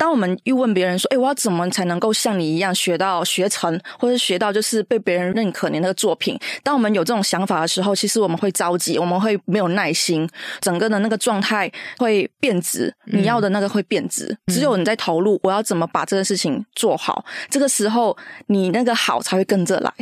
当我们又问别人说：“哎，我要怎么才能够像你一样学到学成，或者学到就是被别人认可你那个作品？”当我们有这种想法的时候，其实我们会着急，我们会没有耐心，整个的那个状态会变质。你要的那个会变质，嗯、只有你在投入，我要怎么把这个事情做好？这个时候你那个好才会跟着来。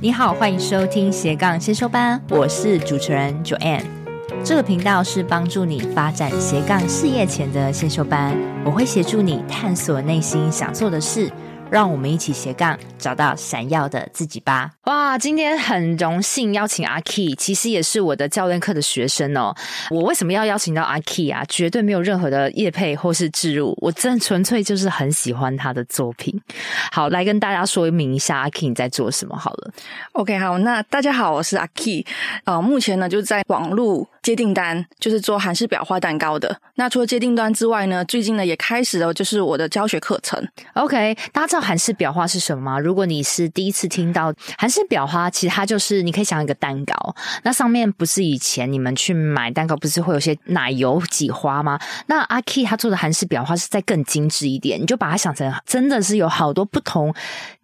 你好，欢迎收听斜杠先修班，我是主持人 Joanne。这个频道是帮助你发展斜杠事业前的先修班，我会协助你探索内心想做的事。让我们一起斜杠，找到闪耀的自己吧！哇，今天很荣幸邀请阿 Key，其实也是我的教练课的学生哦。我为什么要邀请到阿 Key 啊？绝对没有任何的业配或是置入，我真的纯粹就是很喜欢他的作品。好，来跟大家说明一下阿 Key 你在做什么好了。OK，好，那大家好，我是阿 Key，呃，目前呢就在网络接订单，就是做韩式裱花蛋糕的。那除了接订单之外呢，最近呢也开始了就是我的教学课程。OK，大家知道韩式裱花是什么吗？如果你是第一次听到韩式裱花，其实它就是你可以想一个蛋糕，那上面不是以前你们去买蛋糕不是会有些奶油挤花吗？那阿 K 他做的韩式裱花是再更精致一点，你就把它想成真的是有好多不同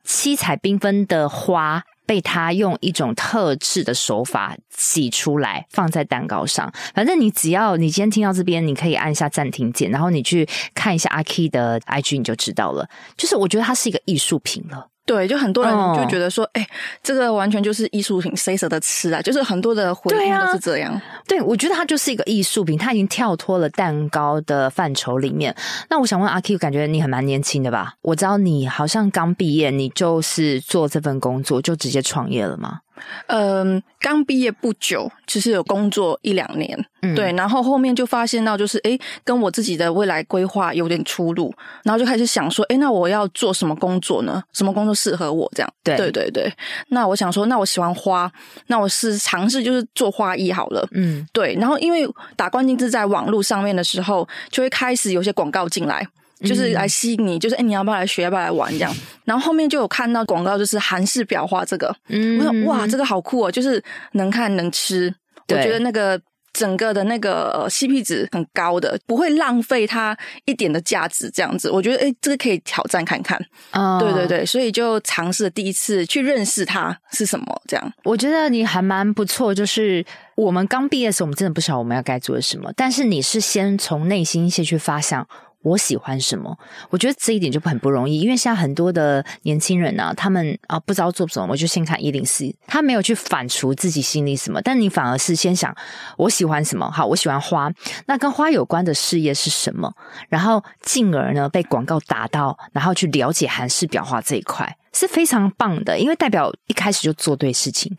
七彩缤纷的花。被他用一种特制的手法挤出来，放在蛋糕上。反正你只要你今天听到这边，你可以按下暂停键，然后你去看一下阿 K 的 IG，你就知道了。就是我觉得它是一个艺术品了。对，就很多人就觉得说，哎、这个完全就是艺术品，谁舍得吃啊？就是很多的回应都是这样。对，我觉得它就是一个艺术品，它已经跳脱了蛋糕的范畴里面。那我想问阿 Key，感觉你还蛮年轻的吧？我知道你好像刚毕业，你就是做这份工作就直接创业了吗？嗯，刚毕业不久，其实有工作一两年，嗯，对，然后后面就发现到就是，诶，跟我自己的未来规划有点出入，然后就开始想说，诶，那我要做什么工作呢？什么工作适合我？这样，对，对，对，对。那我想说，那我喜欢花，那我是尝试就是做花艺好了，嗯，对。然后因为打关键字在网络上面的时候，就会开始有些广告进来。就是来吸引你，就是哎、欸，你要不要来学，要不要来玩这样？然后后面就有看到广告，就是韩式裱花这个，嗯，我说哇，这个好酷哦，就是能看能吃，我觉得那个整个的那个 CP 值很高的，不会浪费它一点的价值，这样子，我觉得哎、欸，这个可以挑战看看，啊，对对对，所以就尝试了第一次去认识它是什么，这样，我觉得你还蛮不错，就是我们刚毕业的时候，我们真的不晓得我们要该做什么，但是你是先从内心先去发想。我喜欢什么？我觉得这一点就很不容易，因为现在很多的年轻人啊，他们啊不知道做什么，我就先看一零四，他没有去反刍自己心里什么，但你反而是先想我喜欢什么？好，我喜欢花，那跟花有关的事业是什么？然后进而呢被广告打到，然后去了解韩式裱花这一块是非常棒的，因为代表一开始就做对事情。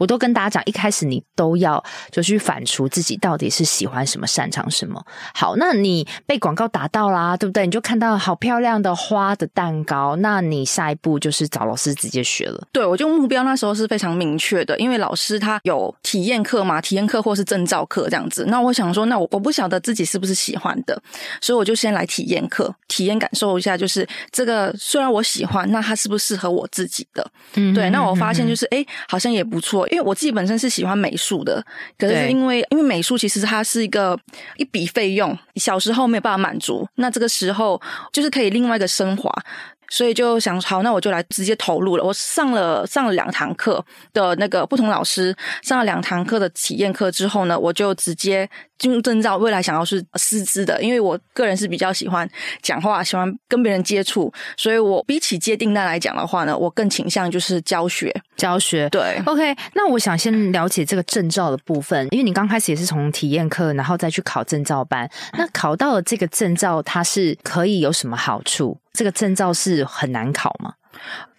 我都跟大家讲，一开始你都要就去反刍自己到底是喜欢什么、擅长什么。好，那你被广告打到啦，对不对？你就看到好漂亮的花的蛋糕，那你下一步就是找老师直接学了。对，我就目标那时候是非常明确的，因为老师他有体验课嘛，体验课或是证照课这样子。那我想说，那我我不晓得自己是不是喜欢的，所以我就先来体验课，体验感受一下，就是这个虽然我喜欢，那它是不是适合我自己的？嗯，对。那我发现就是，哎，好像也不错。因为我自己本身是喜欢美术的，可是因为因为美术其实它是一个一笔费用，小时候没有办法满足，那这个时候就是可以另外一个升华。所以就想好，那我就来直接投入了。我上了上了两堂课的那个不同老师，上了两堂课的体验课之后呢，我就直接进入证照。未来想要是师资的，因为我个人是比较喜欢讲话，喜欢跟别人接触，所以我比起接订单来讲的话呢，我更倾向就是教学。教学对，OK。那我想先了解这个证照的部分，因为你刚开始也是从体验课，然后再去考证照班。那考到了这个证照，它是可以有什么好处？这个证照是很难考吗？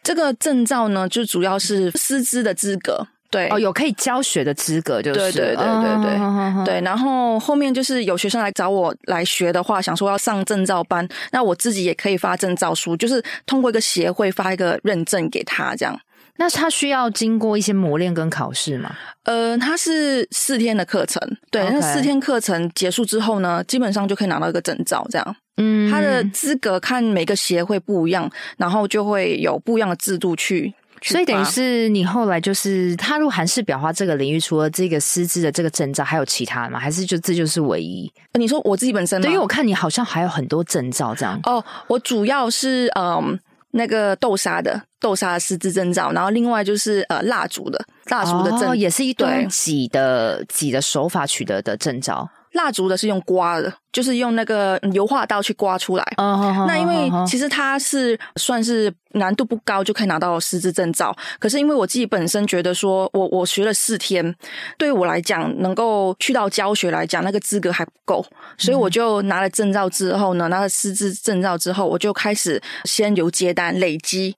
这个证照呢，就主要是师资的资格，对哦，有可以教学的资格，就是对对对对对、哦、对。然后后面就是有学生来找我来学的话，想说要上证照班，那我自己也可以发证照书，就是通过一个协会发一个认证给他，这样。那他需要经过一些磨练跟考试吗？呃，他是四天的课程，对.那四天课程结束之后呢，基本上就可以拿到一个证照，这样。嗯，他的资格看每个协会不一样，然后就会有不一样的制度去所以等于是你后来就是踏入韩式裱花这个领域，除了这个师资的这个证照，还有其他的吗？还是就这就是唯一？你说我自己本身吗？对，因为我看你好像还有很多证照这样。哦，我主要是嗯那个豆沙的豆沙的师资证照，然后另外就是呃蜡烛的蜡烛的证，哦，也是一堆挤的挤的手法取得的证照。蜡烛的是用刮的，就是用那个油画刀去刮出来。Oh, 那因为其实它是算是难度不高就可以拿到师资证照。可是因为我自己本身觉得说，我我学了四天，对于我来讲能够去到教学来讲，那个资格还不够，所以我就拿了证照之后呢，拿了师资证照之后，我就开始先由接单累积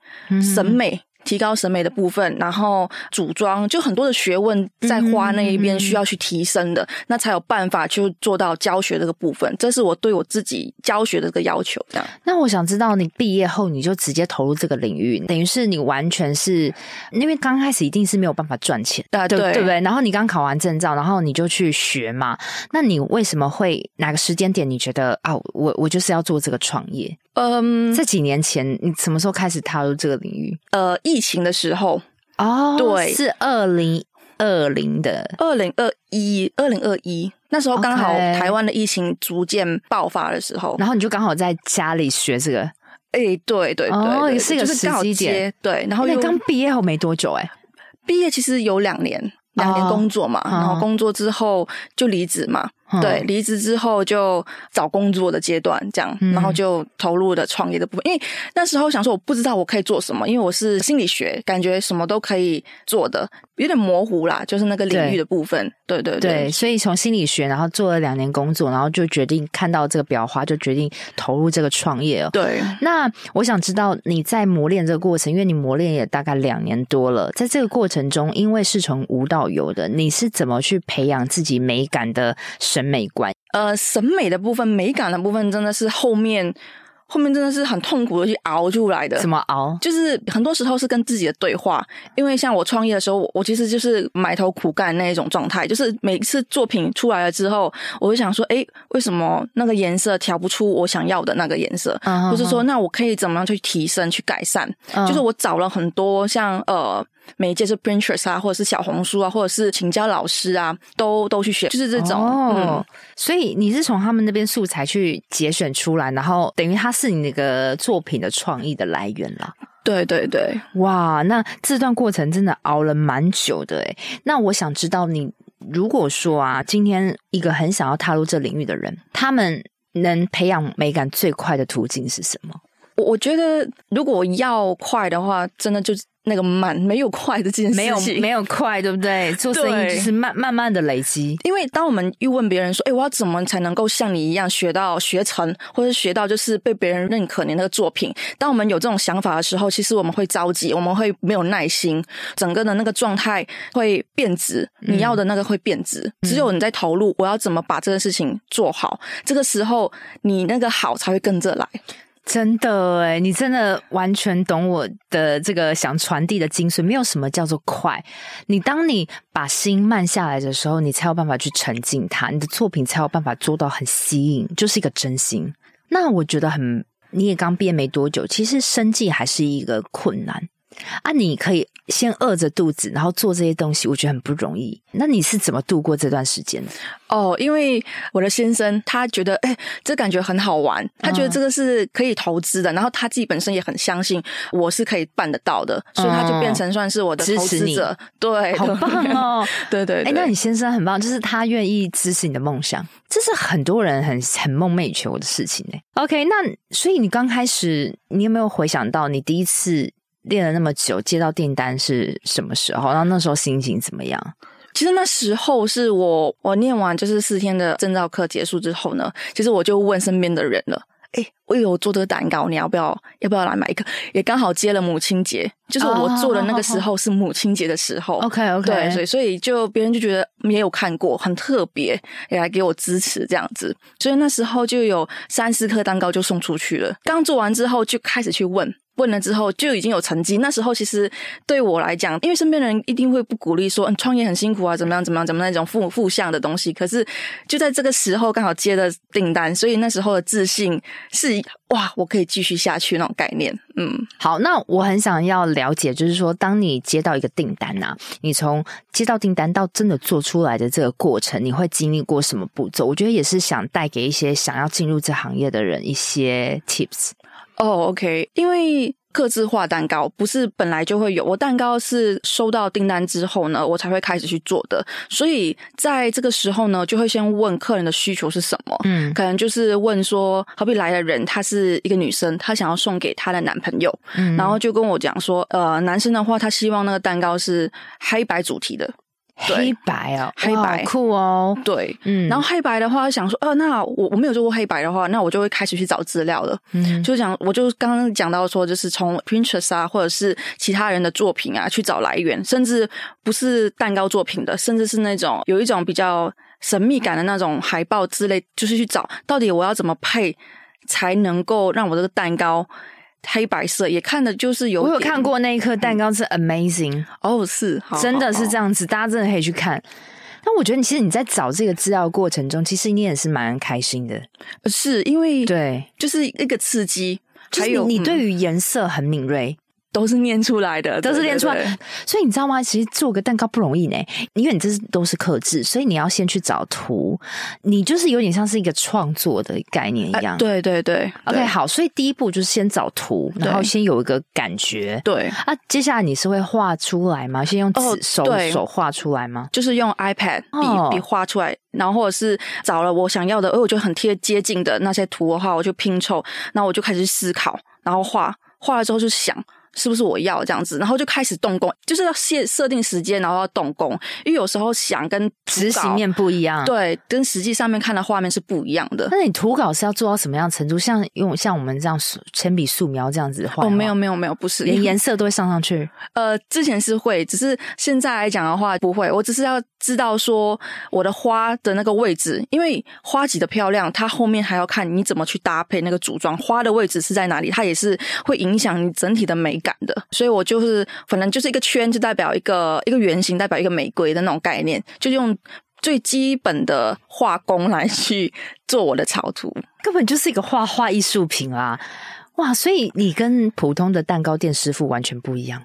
审美。提高审美的部分，然后组装就很多的学问在花那一边需要去提升的，嗯嗯嗯，那才有办法去做到教学这个部分。这是我对我自己教学的这个要求。这样，那我想知道，你毕业后你就直接投入这个领域，等于是你完全是因为刚开始一定是没有办法赚钱，啊，对对不对？然后你刚考完证照，然后你就去学嘛。那你为什么会哪个时间点你觉得啊，我我就是要做这个创业？嗯，这几年前你什么时候开始踏入这个领域？呃，疫情的时候哦，对，是二零二零的。二零二一，二零二一那时候刚好台湾的疫情逐渐爆发的时候，然后你就刚好在家里学这个，哎，对对对，哦，也是一个时机点，对，然后你刚毕业后没多久，哎，毕业其实有两年，两年工作嘛，然后工作之后就离职嘛。对，离职之后就找工作的阶段，这样，然后就投入了创业的部分。因为那时候想说，我不知道我可以做什么，因为我是心理学，感觉什么都可以做的，有点模糊啦，就是那个领域的部分。对对对，对，所以从心理学，然后做了两年工作，然后就决定看到这个裱花，就决定投入这个创业哦。对，那我想知道你在磨练这个过程，因为你磨练也大概两年多了，在这个过程中，因为是从无到有的，你是怎么去培养自己美感的审美观？呃，审美的部分、美感的部分，真的是后面。后面真的是很痛苦的去熬出来的。怎么熬？就是很多时候是跟自己的对话。因为像我创业的时候，我其实就是埋头苦干那一种状态。就是每次作品出来了之后，我会想说：诶，为什么那个颜色调不出我想要的那个颜色？或、uh-huh. 是说，那我可以怎么样去提升、去改善？Uh-huh. 就是我找了很多像呃。媒介是 Pinterest 啊，或者是小红书啊，或者是请教老师啊，都都去学，就是这种。哦、嗯，所以你是从他们那边素材去节选出来，然后等于它是你那个作品的创意的来源啦。对对对，哇，那这段过程真的熬了蛮久的诶。那我想知道，你如果说啊，今天一个很想要踏入这领域的人，他们能培养美感最快的途径是什么？我我觉得，如果要快的话，真的就是。那个慢没有快的这件事情，没有没有快，对不对？做生意就是慢慢慢的累积。因为当我们又问别人说：“哎，我要怎么才能够像你一样学到学成，或者学到就是被别人认可你那个作品？”当我们有这种想法的时候，其实我们会着急，我们会没有耐心，整个的那个状态会变质。你要的那个会变质，嗯，只有你在投入，我要怎么把这个事情做好？这个时候你那个好才会跟着来。真的诶，你真的完全懂我的这个想传递的精髓。没有什么叫做快，你当你把心慢下来的时候，你才有办法去沉浸它，你的作品才有办法做到很吸引，就是一个真心。那我觉得很，你也刚毕业没多久，其实生计还是一个困难。啊，你可以先饿着肚子，然后做这些东西，我觉得很不容易。那你是怎么度过这段时间的？哦，因为我的先生他觉得，哎，这感觉很好玩，他觉得这个是可以投资的，嗯，然后他自己本身也很相信我是可以办得到的，所以他就变成算是我的投资者。支持你。对，好棒哦！对对，对，哎，那你先生很棒，就是他愿意支持你的梦想，这是很多人很很梦寐以求的事情呢。OK，那所以你刚开始，你有没有回想到你第一次？练了那么久，接到订单是什么时候？然后那时候心情怎么样？其实那时候是我我念完就是四天的证照课结束之后呢，其实我就问身边的人了。哎，我有做这个蛋糕，你要不要？要不要来买一个？也刚好接了母亲节，就是我做的那个时候是母亲节的时候。OK OK，对，所以所以就别人就觉得没有看过，很特别，也来给我支持这样子。所以那时候就有三四颗蛋糕就送出去了。刚做完之后就开始去问。问了之后就已经有成绩。那时候其实对我来讲，因为身边人一定会不鼓励说，创业很辛苦啊，怎么样怎么样怎么样那种负负向的东西。可是就在这个时候刚好接了订单，所以那时候的自信是哇，我可以继续下去那种概念。嗯，好，那我很想要了解，就是说，当你接到一个订单呐、啊，你从接到订单到真的做出来的这个过程，你会经历过什么步骤？我觉得也是想带给一些想要进入这行业的人一些 tips。哦、oh，OK，因为。客制化蛋糕不是本来就会有，我蛋糕是收到订单之后呢，我才会开始去做的。所以在这个时候呢，就会先问客人的需求是什么。嗯，可能就是问说，好比来的人，她是一个女生，她想要送给她的男朋友，嗯，然后就跟我讲说，呃，男生的话，他希望那个蛋糕是黑白主题的。黑白哦，黑白。酷哦，对，嗯，然后黑白的话，想说，呃，那我我没有做过黑白的话，那我就会开始去找资料了，嗯，就讲，我就刚刚讲到说，就是从 Pinterest 啊，或者是其他人的作品啊，去找来源，甚至不是蛋糕作品的，甚至是那种有一种比较神秘感的那种海报之类，就是去找到底我要怎么配，才能够让我这个蛋糕。黑白色也看的就是有，我有看过那一颗蛋糕是 amazing 哦，是真的是这样子，大家真的可以去看。那我觉得，其实你在找这个资料过程中，其实你也是蛮开心的，是因为对，就是一个刺激，还有你对于颜色很敏锐。都是念出来的，都是念出来的。所以你知道吗？其实做个蛋糕不容易呢，因为你这是都是克制，所以你要先去找图，你就是有点像是一个创作的概念一样。呃、对对对，OK，好。所以第一步就是先找图，然后先有一个感觉。对啊，接下来你是会画出来吗？先用纸手手画出来吗？就是用 iPad 笔笔画出来，然后或者是找了我想要的，而我觉得很贴接近的那些图的话，我就拼凑，然后我就开始思考，然后画画了之后就想。是不是我要这样子，然后就开始动工，就是要设设定时间，然后要动工，因为有时候想跟执行面不一样，对，跟实际上面看的画面是不一样的。那你图稿是要做到什么样程度？像用像我们这样铅笔素描这样子画？哦，没有没有没有，不是，连颜色都会上上去。呃，之前是会，只是现在来讲的话不会。我只是要知道说我的花的那个位置，因为花挤的漂亮，它后面还要看你怎么去搭配那个组装，花的位置是在哪里，它也是会影响你整体的美感的，所以我就是反正就是一个圈，就代表一个一个圆形，代表一个玫瑰的那种概念，就用最基本的画工来去做我的草图，根本就是一个画画艺术品啊！哇，所以你跟普通的蛋糕店师傅完全不一样。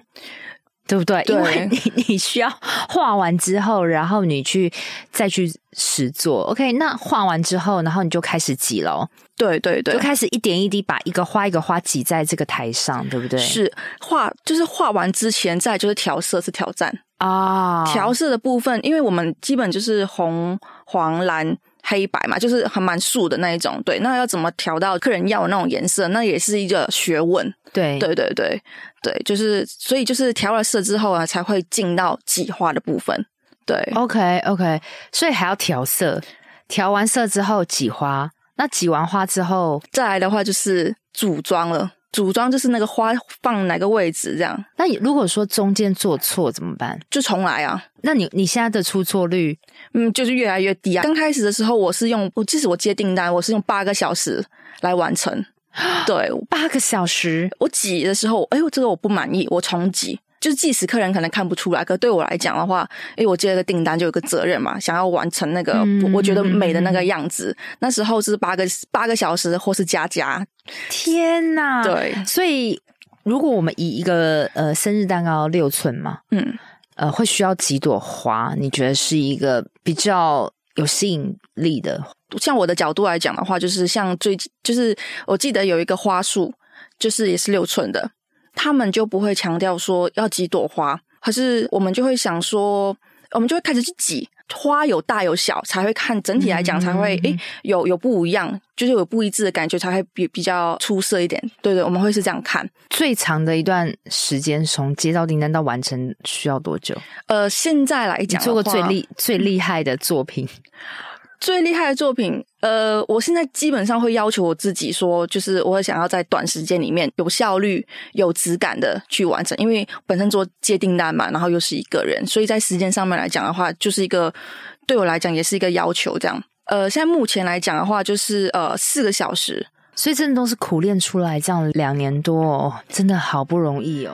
对不对？对，因为你 你需要画完之后，然后你去再去实做。OK，那画完之后，然后你就开始挤了。对对对，就开始一点一滴把一个花一个花挤在这个台上，对不对？是画，就是画完之前，再就是调色是挑战啊。调色的部分，因为我们基本就是红、黄、蓝。黑白嘛，就是还蛮素的那一种，对。那要怎么调到客人要的那种颜色，那也是一个学问。对，对，对，对，对，就是所以就是调了色之后啊，才会进到挤花的部分。对，OK，OK，所以还要调色，调完色之后挤花，那挤完花之后再来的话就是组装了。组装就是那个花放哪个位置这样。那你如果说中间做错怎么办？就重来啊。那你你现在的出错率，嗯，就是越来越低啊。刚开始的时候，我是用，我即使我接订单，我是用八个小时来完成。对，八个小时。我挤的时候，哎呦，这个我不满意，我重挤。就是即使客人可能看不出来，可对我来讲的话，因为我接了个订单，就有个责任嘛，想要完成那个我觉得美的那个样子。嗯、那时候是八个八个小时，或是加加。天哪！对，所以如果我们以一个呃生日蛋糕六寸嘛，嗯，呃，会需要几朵花？你觉得是一个比较有吸引力的？像我的角度来讲的话，就是像最就是我记得有一个花束，就是也是六寸的。他们就不会强调说要几朵花，可是我们就会想说，我们就会开始去挤花，有大有小，才会看整体来讲才会诶、嗯欸、有有不一样，就是有不一致的感觉，才会比比较出色一点。对对，我们会是这样看。最长的一段时间，从接到订单到完成需要多久？呃，现在来讲，做过最厉最厉害的作品。最厉害的作品，呃，我现在基本上会要求我自己说，就是我会想要在短时间里面有效率、有质感的去完成，因为本身做接订单嘛，然后又是一个人，所以在时间上面来讲的话，就是一个对我来讲也是一个要求。这样，呃，现在目前来讲的话，就是呃四个小时。所以真的都是苦练出来，这样两年多哦，真的好不容易哦。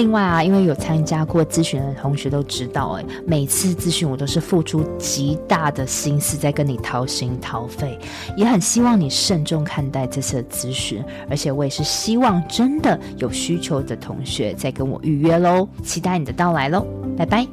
另外啊，因为有参加过咨询的同学都知道，哎，每次咨询我都是付出极大的心思在跟你掏心掏肺，也很希望你慎重看待这次的咨询，而且我也是希望真的有需求的同学再跟我预约喽，期待你的到来喽，拜拜。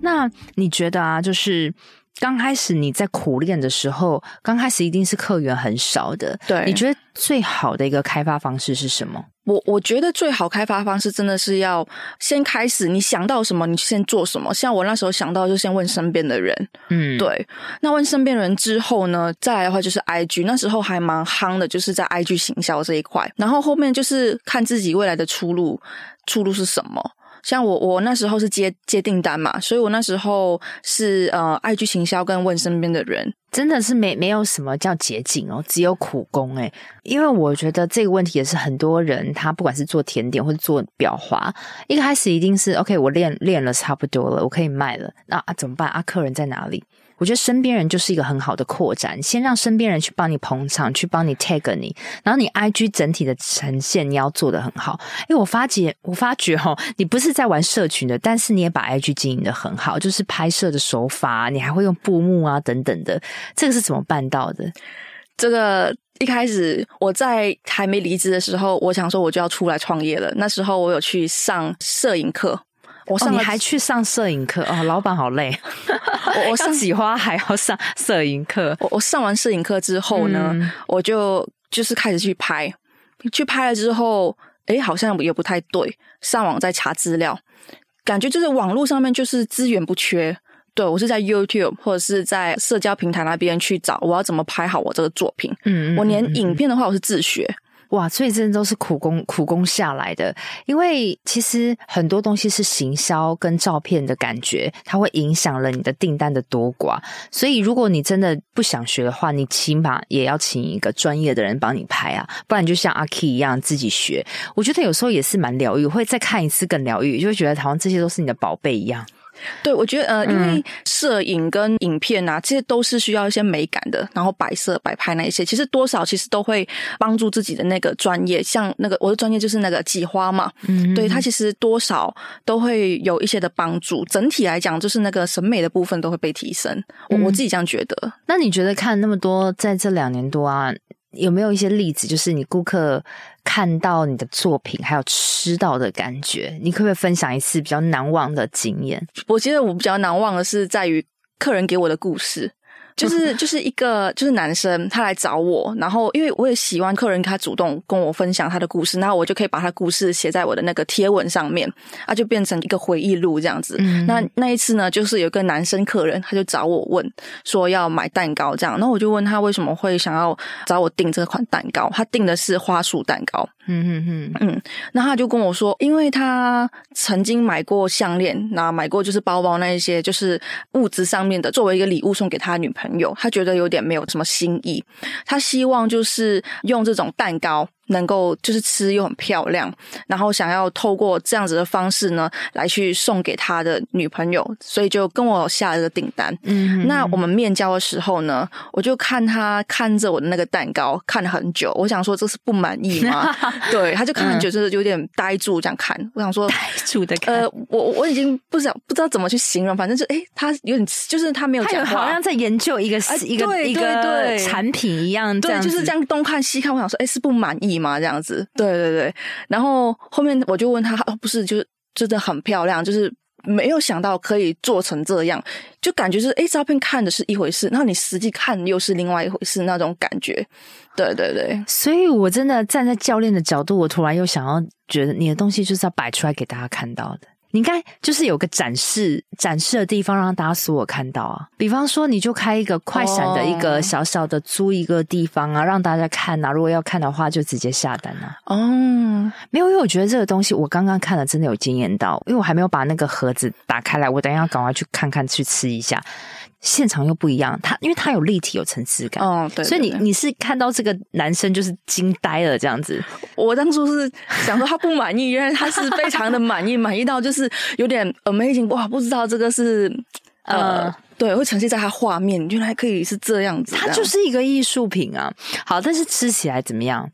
那你觉得啊，就是。刚开始你在苦练的时候，刚开始一定是客源很少的。对，你觉得最好的一个开发方式是什么？我我觉得最好开发方式真的是要先开始，你想到什么，你先做什么。像我那时候想到，就先问身边的人。嗯，对。那问身边人之后呢，再来的话就是 IG，那时候还蛮夯的，就是在 IG 行销这一块。然后后面就是看自己未来的出路，出路是什么。像我，我那时候是接接订单嘛，所以我那时候是呃爱去行销跟问身边的人，真的是没没有什么叫捷径哦，只有苦功诶。因为我觉得这个问题也是很多人，他不管是做甜点或者做裱花，一开始一定是 OK，我练练了差不多了，我可以卖了，那啊怎么办啊？客人在哪里？我觉得身边人就是一个很好的扩展，先让身边人去帮你捧场，去帮你 tag 你，然后你 IG 整体的呈现你要做得很好。因为我发觉，我发觉齁，你不是在玩社群的，但是你也把 IG 经营得很好，就是拍摄的手法，你还会用布幕啊等等的，这个是怎么办到的？这个一开始我在还没离职的时候，我想说我就要出来创业了。那时候我有去上摄影课。我上、哦、你还去上摄影课哦，老板好累。我我 上挤花还要上摄影课。我我上完摄影课之后呢，嗯、我就就是开始去拍，去拍了之后，诶，好像也不太对。上网再查资料，感觉就是网络上面就是资源不缺。对，我是在 YouTube 或者是在社交平台那边去找，我要怎么拍好我这个作品。嗯，我连影片的话，我是自学。哇，所以真的都是苦功苦功下来的，因为其实很多东西是行销跟照片的感觉，它会影响了你的订单的多寡。所以如果你真的不想学的话，你起码也要请一个专业的人帮你拍啊，不然就像阿 K 一样自己学。我觉得有时候也是蛮疗愈，会再看一次更疗愈，就会觉得好像这些都是你的宝贝一样。对，我觉得呃，因为摄影跟影片啊，这些都是需要一些美感的，然后摆设、摆拍那一些，其实多少其实都会帮助自己的那个专业。像那个我的专业就是那个挤花嘛，嗯，对，它其实多少都会有一些的帮助。整体来讲，就是那个审美的部分都会被提升。我我自己这样觉得。那你觉得看那么多，在这两年多啊？有没有一些例子，就是你顾客看到你的作品，还有吃到的感觉？你可不可以分享一次比较难忘的经验？我觉得我比较难忘的是在于客人给我的故事。就是就是一个就是男生，他来找我，然后因为我也喜欢客人，他主动跟我分享他的故事，然后我就可以把他故事写在我的那个贴文上面，啊，就变成一个回忆录这样子。嗯、那那一次呢，就是有个男生客人，他就找我问说要买蛋糕这样，然后我就问他为什么会想要找我订这款蛋糕，他订的是花束蛋糕。嗯嗯嗯嗯，那他就跟我说，因为他曾经买过项链，那买过就是包包那一些，就是物质上面的，作为一个礼物送给他女朋友。朋友，他觉得有点没有什么新意，他希望就是用这种蛋糕。能够就是吃又很漂亮，然后想要透过这样子的方式呢，来去送给他的女朋友，所以就跟我下了个订单。嗯，那我们面交的时候呢，我就看他看着我的那个蛋糕看了很久，我想说这是不满意吗？对，他就看很久，就是有点呆住这样看。我想说呆住的看，呃，我我已经不知道不知道怎么去形容，反正就诶，他有点就是他没有讲话，好像在研究一个、呃、一个一个产品一样，对，就是这样东看西看。我想说，诶，是不满意。吗？这样子，对对对，然后后面我就问他，哦，不是，就是真的很漂亮，就是没有想到可以做成这样，就感觉是哎，照片看的是一回事，那你实际看又是另外一回事，那种感觉。对对对，所以我真的站在教练的角度，我突然又想要觉得你的东西就是要摆出来给大家看到的。你应该就是有个展示展示的地方，让大家所有看到啊。比方说，你就开一个快闪的一个小小的租一个地方啊，oh. 让大家看啊。如果要看的话，就直接下单啊。哦，oh. 没有，因为我觉得这个东西我刚刚看了，真的有惊艳到，因为我还没有把那个盒子打开来，我等一下赶快去看看，去吃一下。现场又不一样，他因为他有立体、有层次感，哦，对，对，对，所以你你是看到这个男生就是惊呆了这样子。我当初是想说他不满意，原来他是非常的满意，满意到就是有点 amazing 哇，不知道这个是呃。呃对，会呈现在他画面，原来可以是这样子。它就是一个艺术品啊。好，但是吃起来怎么样？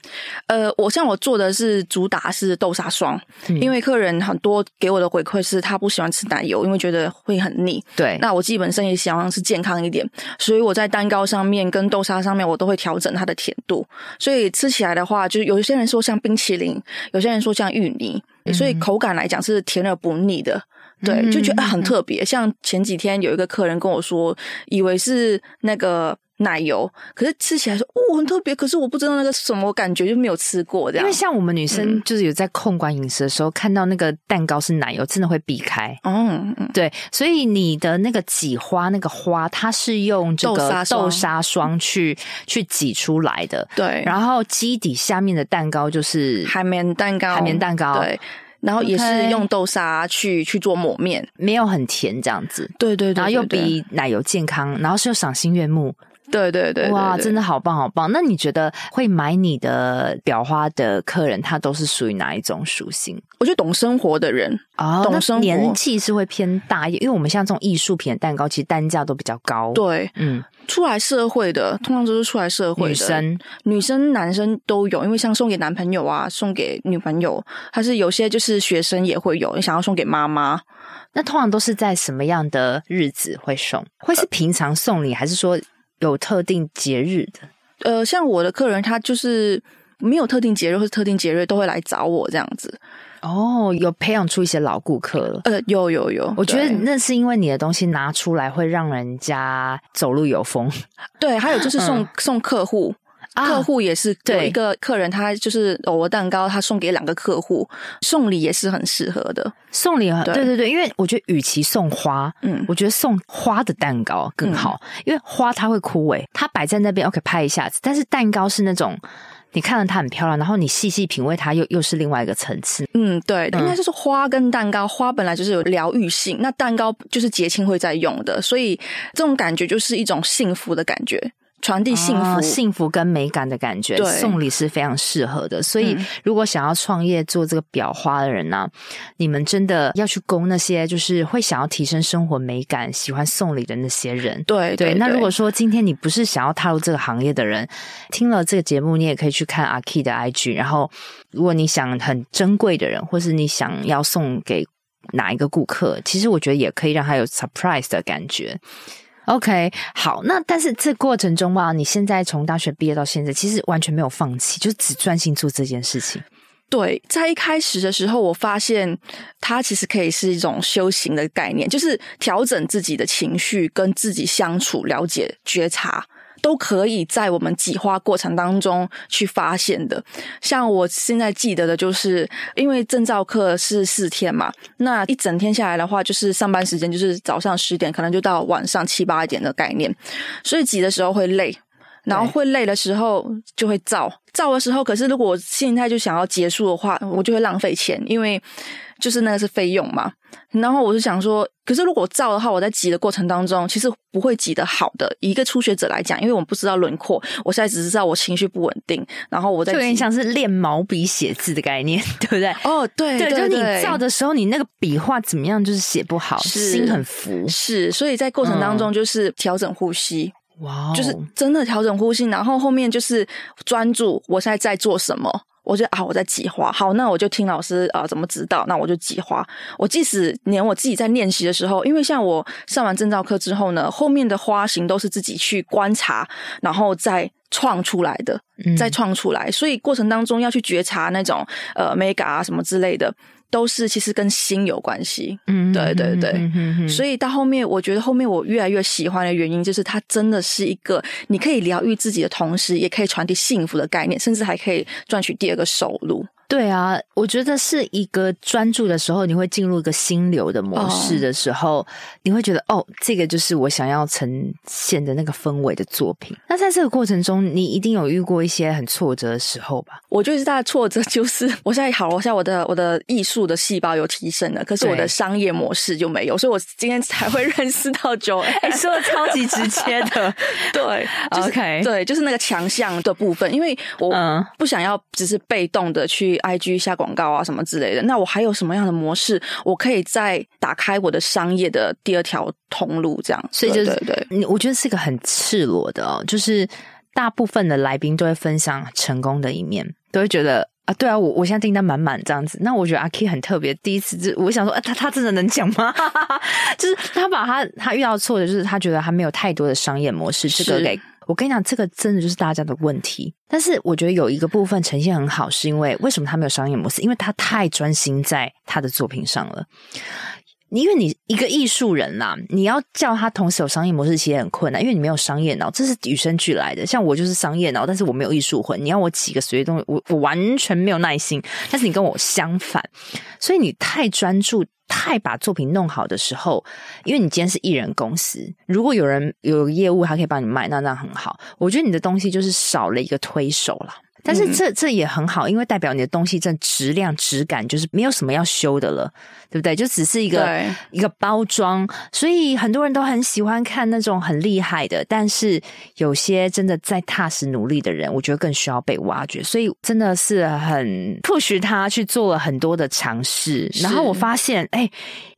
呃，我像我做的是主打是豆沙霜，嗯、因为客人很多给我的回馈是他不喜欢吃奶油，因为觉得会很腻。对，那我基本上也希望是健康一点，所以我在蛋糕上面跟豆沙上面我都会调整它的甜度，所以吃起来的话，就是有些人说像冰淇淋，有些人说像芋泥，嗯、所以口感来讲是甜而不腻的。对，就觉得很特别。像前几天有一个客人跟我说，以为是那个奶油，可是吃起来说哦很特别，可是我不知道那个什么感觉，就没有吃过这样。因为像我们女生就是有在控管饮食的时候，嗯、看到那个蛋糕是奶油，真的会避开。嗯嗯，对。所以你的那个挤花那个花，它是用这个豆沙霜去 去挤出来的。对。然后基底下面的蛋糕就是海绵蛋糕，海绵蛋糕。对。然后也是用豆沙去去做抹面，没有很甜这样子。对对对，对，然后又比奶油健康，然后是又赏心悦目。对对，对哇，真的好棒好棒！那你觉得会买你的裱花的客人，他都是属于哪一种属性？我觉得懂生活的人啊，哦、懂生活，年纪是会偏大一点，因为我们像这种艺术品的蛋糕，其实单价都比较高。对，嗯，出来社会的通常都是出来社会的女生、女生、男生都有，因为像送给男朋友啊，送给女朋友，还是有些就是学生也会有，你想要送给妈妈，那通常都是在什么样的日子会送？会是平常送礼，还是说？有特定节日的，呃，像我的客人，他就是没有特定节日或是特定节日都会来找我这样子。哦，有培养出一些老顾客了。呃，有有有，我觉得那是因为你的东西拿出来会让人家走路有风。对，还有就是送、嗯、送客户。客户也是有一个客人，他就是偶尔蛋糕，他送给两个客户，送礼也是很适合的。送礼很对，对对对，因为我觉得与其送花，嗯，我觉得送花的蛋糕更好，嗯、因为花它会枯萎，它摆在那边 OK 拍一下子，但是蛋糕是那种你看到它很漂亮，然后你细细品味它又又是另外一个层次。嗯，对，应该就是花跟蛋糕，花本来就是有疗愈性，那蛋糕就是节庆会在用的，所以这种感觉就是一种幸福的感觉。传递幸福、哦、幸福跟美感的感觉，对送礼是非常适合的。所以，如果想要创业做这个裱花的人呢、啊，嗯、你们真的要去攻那些就是会想要提升生活美感、喜欢送礼的那些人。对对，对，那如果说今天你不是想要踏入这个行业的人，听了这个节目，你也可以去看阿 Key 的 IG。然后，如果你想很珍贵的人，或是你想要送给哪一个顾客，其实我觉得也可以让他有 surprise 的感觉。OK，好，那但是这过程中吧，你现在从大学毕业到现在，其实完全没有放弃，就只专心做这件事情。对，在一开始的时候，我发现它其实可以是一种修行的概念，就是调整自己的情绪，跟自己相处、了解、觉察。都可以在我们挤花过程当中去发现的。像我现在记得的，就是因为证照课是四天嘛，那一整天下来的话，就是上班时间就是早上十点，可能就到晚上七八点的概念，所以挤的时候会累，然后会累的时候就会燥，燥的时候，可是如果我现在就想要结束的话，我就会浪费钱，因为。就是那个是费用嘛，然后我就想说，可是如果照的话，我在挤的过程当中，其实不会挤得好的。以一个初学者来讲，因为我们不知道轮廓，我现在只知道我情绪不稳定，然后我在。有点像是练毛笔写字的概念，对不对？哦，对对，对，就你照的时候，你那个笔画怎么样，就是写不好，是心很浮。是，所以在过程当中就是调整呼吸，哇、嗯，就是真的调整呼吸，然后后面就是专注我现在在做什么。我觉得啊，我在挤花，好，那我就听老师啊、呃、怎么指导，那我就挤花。我即使连我自己在练习的时候，因为像我上完证照课之后呢，后面的花型都是自己去观察，然后再创出来的，再创出来。嗯、所以过程当中要去觉察那种呃美感啊什么之类的，都是其实跟心有关系。嗯，对对对。所以到后面，我觉得后面我越来越喜欢的原因，就是它真的是一个你可以疗愈自己的同时，也可以传递幸福的概念，甚至还可以赚取第二个收入。对啊，我觉得是一个专注的时候，你会进入一个心流的模式的时候，oh. 你会觉得哦，这个就是我想要呈现的那个氛围的作品。那在这个过程中，你一定有遇过一些很挫折的时候吧？我觉得最大的挫折就是，我现在好了，我现在我的我的艺术的细胞有提升了，可是我的商业模式就没有，所以我今天才会 认识到 Joanne，说的超级直接的，对、就是、，OK，对，就是那个强项的部分，因为我不想要只是被动的去。IG 下广告啊，什么之类的。那我还有什么样的模式，我可以再打开我的商业的第二条通路？这样，所以就是对，对，对，我觉得是一个很赤裸的哦。就是大部分的来宾都会分享成功的一面，都会觉得啊，对啊，我我现在订单满满这样子。那我觉得阿 Key 很特别，第一次就我想说，啊、他他真的能讲吗？就是他把他他遇到错的，就是他觉得他没有太多的商业模式，这个给。我跟你讲，这个真的就是大家的问题。但是我觉得有一个部分呈现很好，是因为为什么他没有商业模式？因为他太专心在他的作品上了。因为你一个艺术人呐、啊，你要叫他同时有商业模式，其实很困难，因为你没有商业脑，这是与生俱来的。像我就是商业脑，但是我没有艺术魂。你要我几个随便东西，我我完全没有耐心。但是你跟我相反，所以你太专注。太把作品弄好的时候，因为你今天是艺人公司，如果有人有业务还可以帮你卖，那那很好。我觉得你的东西就是少了一个推手了。但是这这也很好，因为代表你的东西这质量质感就是没有什么要修的了，对不对？就只是一个一个包装，所以很多人都很喜欢看那种很厉害的。但是有些真的在踏实努力的人，我觉得更需要被挖掘。所以真的是很 push 他去做了很多的尝试。然后我发现，哎，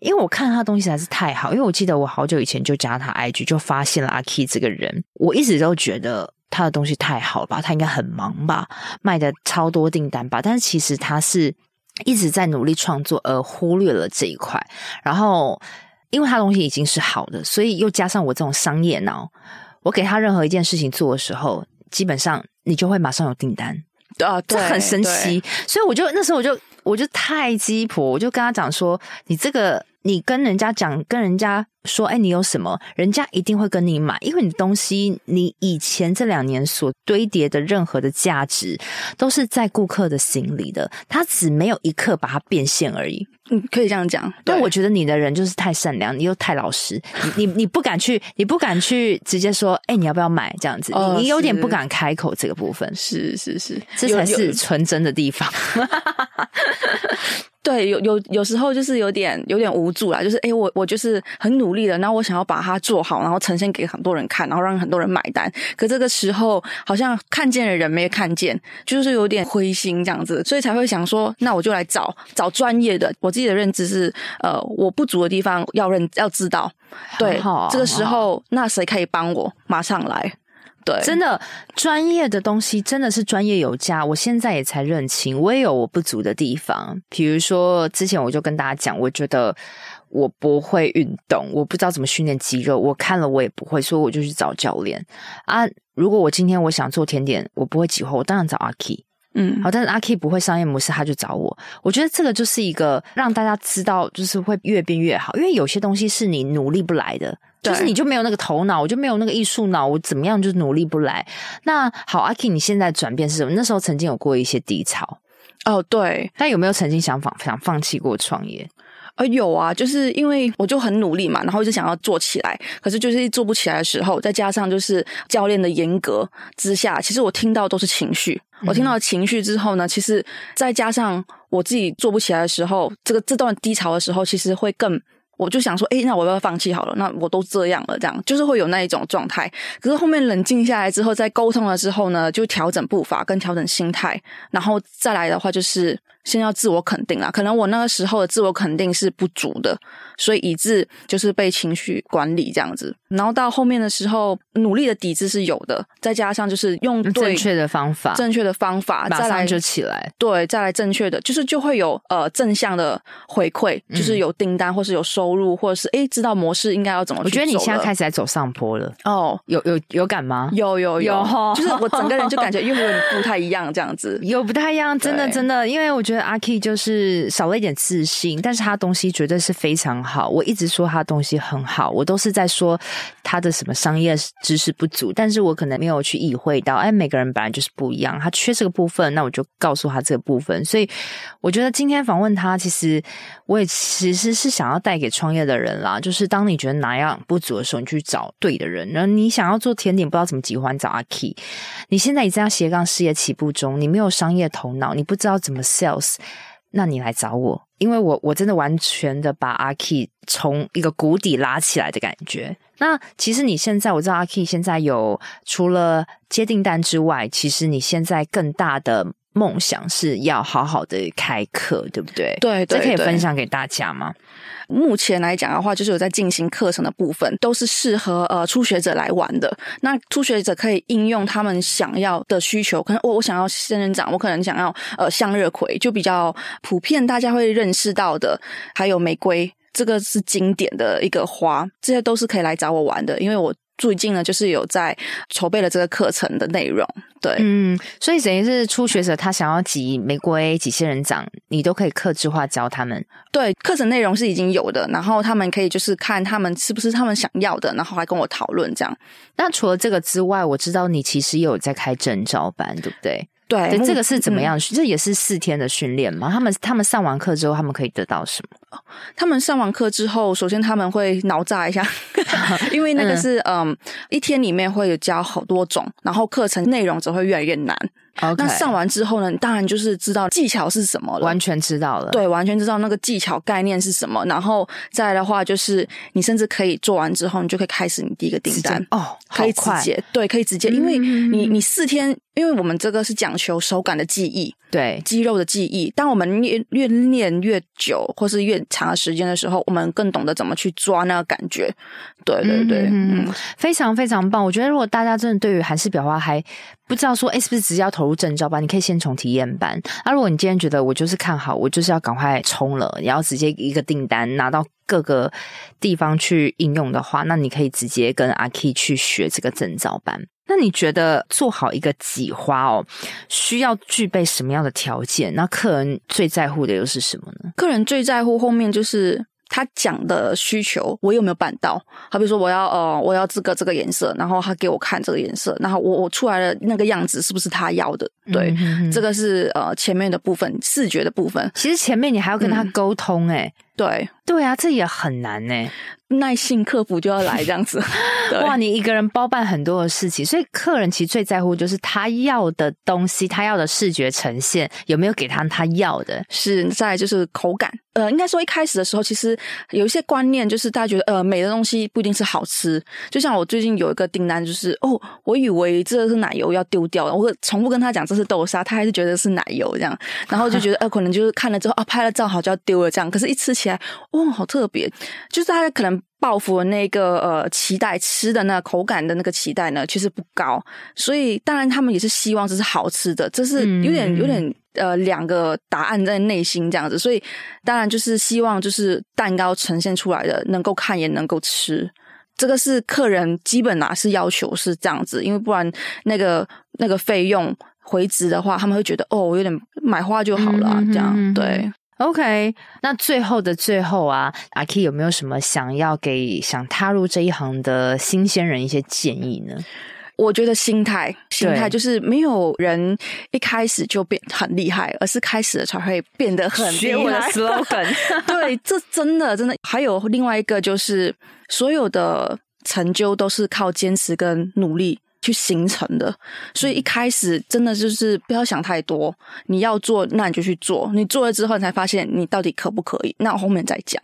因为我看他东西实在是太好，因为我记得我好久以前就加他 IG，就发现了阿 Key 这个人，我一直都觉得。他的东西太好了吧，他应该很忙吧，卖的超多订单吧。但是其实他是一直在努力创作，而忽略了这一块。然后，因为他东西已经是好的，所以又加上我这种商业脑，我给他任何一件事情做的时候，基本上你就会马上有订单。啊，对，这很神奇。所以我就那时候我就我就太鸡婆，我就跟他讲说：“你这个。”你跟人家讲，跟人家说，哎，你有什么？人家一定会跟你买，因为你的东西，你以前这两年所堆叠的任何的价值，都是在顾客的心里的，他只没有一刻把它变现而已。嗯，可以这样讲。但我觉得你的人就是太善良，你又太老实，你你你不敢去，你不敢去直接说，哎，你要不要买？这样子，哦、你你有点不敢开口这个部分。是是是，这才是纯真的地方。对，有有有时候就是有点有点无助啦，就是诶我我就是很努力的，然后我想要把它做好，然后呈现给很多人看，然后让很多人买单。可这个时候好像看见的人没看见，就是有点灰心这样子，所以才会想说，那我就来找找专业的。我自己的认知是，呃，我不足的地方要认要知道。对，这个时候那谁可以帮我？马上来。对，真的专业的东西真的是专业有加。我现在也才认清，我也有我不足的地方。比如说，之前我就跟大家讲，我觉得我不会运动，我不知道怎么训练肌肉，我看了我也不会，所以我就去找教练啊。如果我今天我想做甜点，我不会几乎，我当然找阿 Key。嗯，好，但是阿 Key 不会商业模式，他就找我。我觉得这个就是一个让大家知道，就是会越变越好，因为有些东西是你努力不来的。就是你就没有那个头脑，我就没有那个艺术脑，我怎么样就努力不来。那好，阿 Key，你现在转变是什么？那时候曾经有过一些低潮哦，对。但有没有曾经想放想放弃过创业？呃，有啊，就是因为我就很努力嘛，然后一直想要做起来，可是就是做不起来的时候，再加上就是教练的严格之下，其实我听到都是情绪。我听到情绪之后呢，其实再加上我自己做不起来的时候，这个这段低潮的时候，其实会更。我就想说，诶，那我要放弃好了？那我都这样了，这样就是会有那一种状态。可是后面冷静下来之后，再沟通了之后呢，就调整步伐跟调整心态，然后再来的话，就是先要自我肯定啦。可能我那个时候的自我肯定是不足的，所以以致就是被情绪管理这样子。然后到后面的时候，努力的底子是有的，再加上就是用对正确的方法，正确的方法，马上就起来。对，再来正确的，就是就会有呃正向的回馈，就是有订单，或是有收入，或者是哎知道模式应该要怎么。我觉得你现在开始在走上坡了哦，有有有感吗？有有有，有就是我整个人就感觉又有点不太一样，这样子有不太一样，真的真的，因为我觉得阿 Key 就是少了一点自信，但是他东西绝对是非常好。我一直说他东西很好，我都是在说他的什么商业知识不足，但是我可能没有去意会到，哎，每个人本来就是不一样，他缺这个部分，那我就告诉他这个部分。所以我觉得今天访问他，其实我也其实是想要带给创业的人啦，就是当你觉得哪样不足的时候，你去找对的人。然后你想要做甜点，不知道怎么喜欢找阿 Key。你现在已经在斜杠事业起步中，你没有商业头脑，你不知道怎么 sales，那你来找我，因为我我真的完全的把阿 Key 从一个谷底拉起来的感觉。那其实你现在，我知道阿 Key 现在有除了接订单之外，其实你现在更大的梦想是要好好的开课，对不对？对，对，这可以分享给大家吗？目前来讲的话，就是有在进行课程的部分，都是适合呃初学者来玩的。那初学者可以应用他们想要的需求，可能我我想要仙人掌，我可能想要呃向日葵，就比较普遍大家会认识到的，还有玫瑰，这个是经典的一个花，这些都是可以来找我玩的，因为我。最近呢，就是有在筹备了这个课程的内容，对，嗯，所以等于是初学者他想要挤玫瑰、挤仙人掌，你都可以克制化教他们。对，课程内容是已经有的，然后他们可以就是看他们是不是他们想要的，然后来跟我讨论这样。那除了这个之外，我知道你其实也有在开证照班，对不对？对，对，这个是怎么样？嗯、这也是四天的训练吗？他们他们上完课之后，他们可以得到什么？他们上完课之后，首先他们会脑炸一下，因为那个是嗯，嗯，一天里面会有教好多种，然后课程内容只会越来越难。Okay. 那上完之后呢，当然就是知道技巧是什么了，完全知道了。对，完全知道那个技巧概念是什么。然后再来的话，就是你甚至可以做完之后，你就可以开始你第一个订单哦，可以直接，对，可以直接，因为你你四天。因为我们这个是讲求手感的记忆，对肌肉的记忆。当我们越越练越久，或是越长的时间的时候，我们更懂得怎么去抓那个感觉。对对对，嗯，嗯，非常非常棒。我觉得如果大家真的对于韩式裱花还不知道说，哎，是不是直接要投入证照班？你可以先从体验班。那如果你今天觉得我就是看好，我就是要赶快冲了，你要直接一个订单拿到各个地方去应用的话，那你可以直接跟阿 Key 去学这个证照班。那你觉得做好一个挤花哦，需要具备什么样的条件？那客人最在乎的又是什么呢？客人最在乎后面就是他讲的需求，我有没有办到？好比说我要呃，我要这个这个颜色，然后他给我看这个颜色，然后我我出来的那个样子是不是他要的？对，嗯、哼哼这个是呃前面的部分，视觉的部分。其实前面你还要跟他沟通、欸，哎、嗯，对，对啊，这也很难呢、欸。耐心客服就要来这样子，哇！你一个人包办很多的事情，所以客人其实最在乎就是他要的东西，他要的视觉呈现有没有给他他要的？是，再来就是口感。呃，应该说一开始的时候，其实有一些观念，就是大家觉得呃美的东西不一定是好吃。就像我最近有一个订单，就是哦，我以为这是奶油要丢掉了，我重复跟他讲这是豆沙，他还是觉得是奶油这样，然后就觉得呃可能就是看了之后啊拍了照好就要丢了这样，可是一吃起来哇好特别，就是大家可能。报复的那个呃期待，吃的那个口感的那个期待呢，其实不高，所以当然他们也是希望这是好吃的，这是有点有点呃两个答案在内心这样子，所以当然就是希望就是蛋糕呈现出来的能够看也能够吃，这个是客人基本啊是要求是这样子，因为不然那个那个费用回执的话，他们会觉得哦，我有点买花就好了，这样对。OK，那最后的最后啊，阿 Key 有没有什么想要给想踏入这一行的新鲜人一些建议呢？我觉得心态，心态就是没有人一开始就变很厉害，而是开始了才会变得很厉害。对，这真的真的。还有另外一个就是，所有的成就都是靠坚持跟努力。去形成的，所以一开始真的就是不要想太多，你要做，那你就去做。你做了之后，你才发现你到底可不可以，那后面再讲。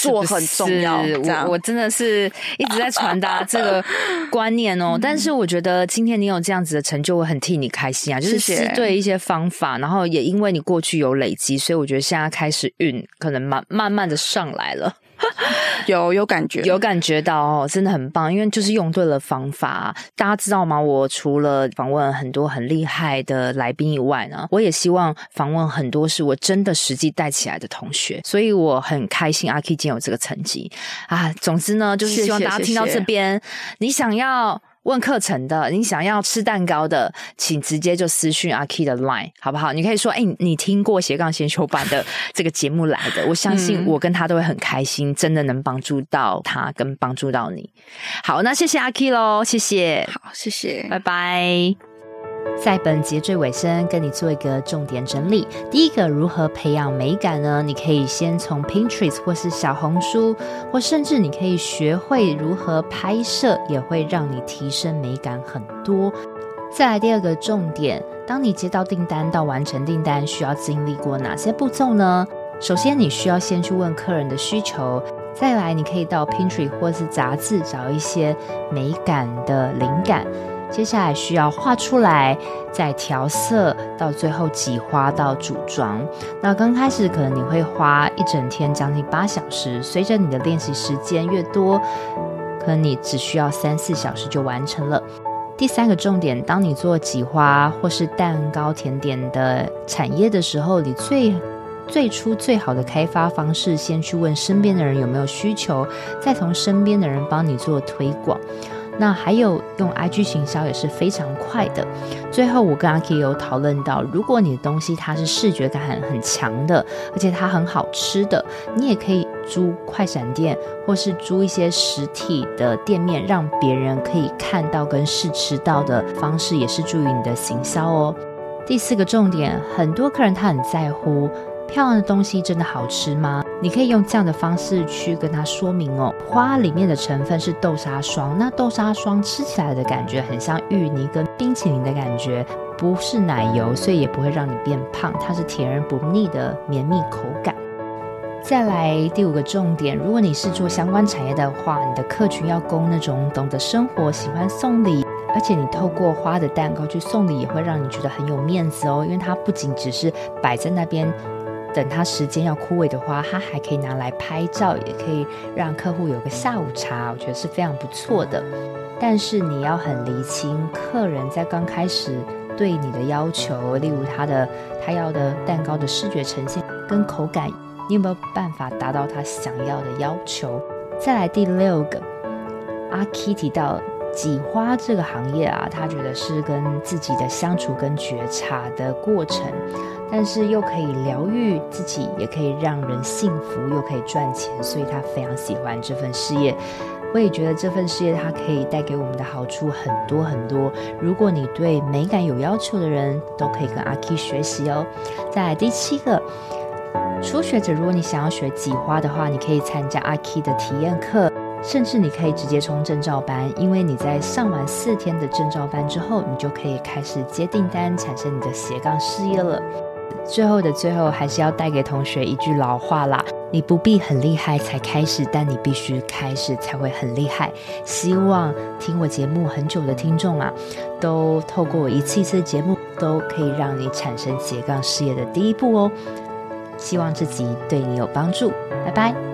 做很重要，是是？我我真的是一直在传达 这个观念哦。但是我觉得今天你有这样子的成就，我很替你开心啊。就是是对一些方法，然后也因为你过去有累积，所以我觉得现在开始运可能慢慢慢的上来了。有有感觉，有感觉到哦，真的很棒，因为就是用对了方法。大家知道吗？我除了访问很多很厉害的来宾以外呢，我也希望访问很多是我真的实际带起来的同学，所以我很开心阿 Key 今天有这个成绩啊。总之呢，就是希望大家听到这边，谢谢谢谢你想要。问课程的，你想要吃蛋糕的，请直接就私讯阿 Key 的 Line 好不好？你可以说，哎、欸，你听过斜杠先修版的 这个节目来的，我相信我跟他都会很开心，嗯、真的能帮助到他，跟帮助到你。好，那谢谢阿 Key 喽，谢谢，好，谢谢，拜拜。在本节最尾声，跟你做一个重点整理。第一个，如何培养美感呢？你可以先从 Pinterest 或是小红书，或甚至你可以学会如何拍摄，也会让你提升美感很多。再来第二个重点，当你接到订单到完成订单，需要经历过哪些步骤呢？首先，你需要先去问客人的需求，再来，你可以到 Pinterest 或是杂志找一些美感的灵感。接下来需要画出来，再调色，到最后挤花到组装。那刚开始可能你会花一整天，将近八小时。随着你的练习时间越多，可能你只需要三四小时就完成了。第三个重点，当你做挤花或是蛋糕甜点的产业的时候，你最最初最好的开发方式，先去问身边的人有没有需求，再从身边的人帮你做推广。那还有用 IG 行销也是非常快的。最后，我跟阿 K 有讨论到，如果你的东西它是视觉感很很强的，而且它很好吃的，你也可以租快闪店，或是租一些实体的店面，让别人可以看到跟试吃到的方式，也是助于你的行销哦。第四个重点，很多客人他很在乎。漂亮的东西真的好吃吗？你可以用这样的方式去跟他说明哦。花里面的成分是豆沙霜，那豆沙霜吃起来的感觉很像芋泥跟冰淇淋的感觉，不是奶油，所以也不会让你变胖。它是甜而不腻的绵密口感。再来第五个重点，如果你是做相关产业的话，你的客群要供那种懂得生活、喜欢送礼，而且你透过花的蛋糕去送礼，也会让你觉得很有面子哦，因为它不仅只是摆在那边。等它时间要枯萎的话，它还可以拿来拍照，也可以让客户有个下午茶，我觉得是非常不错的。但是你要很厘清客人在刚开始对你的要求，例如他的他要的蛋糕的视觉呈现跟口感，你有没有办法达到他想要的要求？再来第六个，阿 Key 提到挤花这个行业啊，他觉得是跟自己的相处跟觉察的过程。但是又可以疗愈自己，也可以让人幸福，又可以赚钱，所以他非常喜欢这份事业。我也觉得这份事业它可以带给我们的好处很多很多。如果你对美感有要求的人，都可以跟阿 K 学习哦。再来第七个，初学者，如果你想要学挤花的话，你可以参加阿 k 的体验课，甚至你可以直接冲证照班，因为你在上完四天的证照班之后，你就可以开始接订单，产生你的斜杠事业了。最后的最后，还是要带给同学一句老话啦：你不必很厉害才开始，但你必须开始才会很厉害。希望听我节目很久的听众啊，都透过我一次一次的节目，都可以让你产生斜杠事业的第一步哦。希望这集对你有帮助，拜拜。